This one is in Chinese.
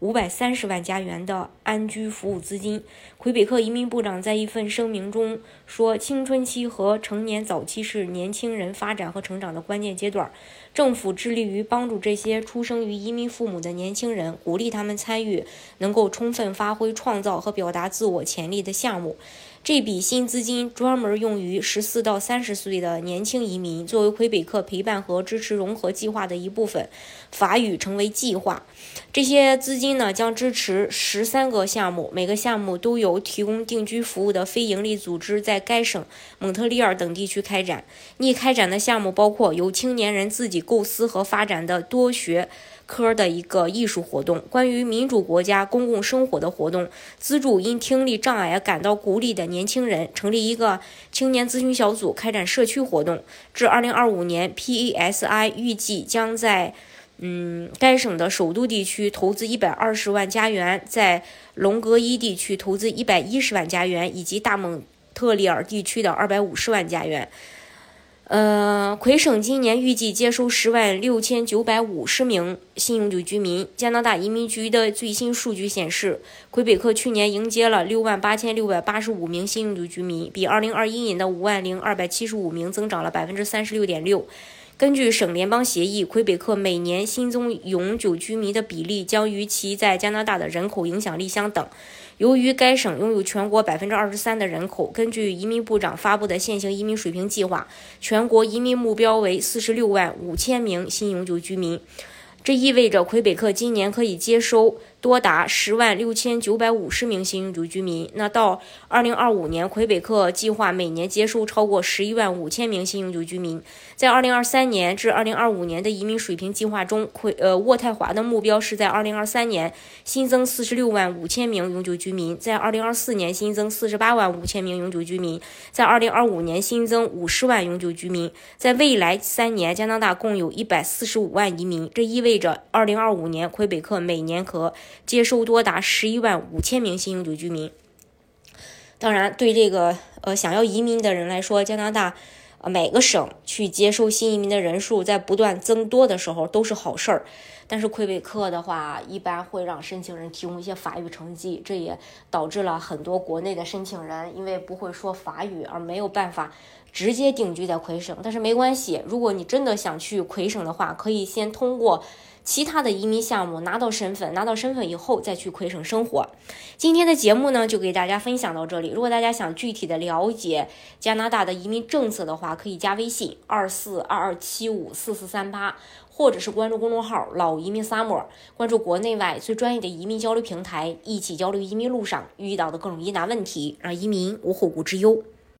五百三十万加元的安居服务资金。魁北克移民部长在一份声明中说：“青春期和成年早期是年轻人发展和成长的关键阶段，政府致力于帮助这些出生于移民父母的年轻人，鼓励他们参与能够充分发挥创造和表达自我潜力的项目。”这笔新资金专门用于十四到三十岁的年轻移民，作为魁北克陪伴和支持融合计划的一部分。法语成为计划。这些资金呢将支持十三个项目，每个项目都有提供定居服务的非营利组织在该省蒙特利尔等地区开展。拟开展的项目包括由青年人自己构思和发展的多学。科的一个艺术活动，关于民主国家公共生活的活动，资助因听力障碍感到孤立的年轻人，成立一个青年咨询小组，开展社区活动。至二零二五年，PASI 预计将在嗯该省的首都地区投资一百二十万加元，在隆格伊地区投资一百一十万加元，以及大蒙特利尔地区的二百五十万加元。呃，魁省今年预计接收十万六千九百五十名新永久居民。加拿大移民局的最新数据显示，魁北克去年迎接了六万八千六百八十五名新永久居民，比二零二一年的五万零二百七十五名增长了百分之三十六点六。根据省联邦协议，魁北克每年新增永久居民的比例将与其在加拿大的人口影响力相等。由于该省拥有全国百分之二十三的人口，根据移民部长发布的现行移民水平计划，全国移民目标为四十六万五千名新永久居民。这意味着魁北克今年可以接收。多达十万六千九百五十名新永久居民。那到二零二五年，魁北克计划每年接收超过十一万五千名新永久居民。在二零二三年至二零二五年的移民水平计划中，魁呃渥太华的目标是在二零二三年新增四十六万五千名永久居民，在二零二四年新增四十八万五千名永久居民，在二零二五年新增五十万永久居民。在未来三年，加拿大共有一百四十五万移民。这意味着二零二五年魁北克每年可接收多达十一万五千名新永久居民。当然，对这个呃想要移民的人来说，加拿大呃每个省去接收新移民的人数在不断增多的时候都是好事儿。但是魁北克的话，一般会让申请人提供一些法语成绩，这也导致了很多国内的申请人因为不会说法语而没有办法直接定居在魁省。但是没关系，如果你真的想去魁省的话，可以先通过。其他的移民项目拿到身份，拿到身份以后再去魁省生活。今天的节目呢，就给大家分享到这里。如果大家想具体的了解加拿大的移民政策的话，可以加微信二四二二七五四四三八，或者是关注公众号“老移民 summer”，关注国内外最专业的移民交流平台，一起交流移民路上遇到的各种疑难问题，让移民无后顾之忧。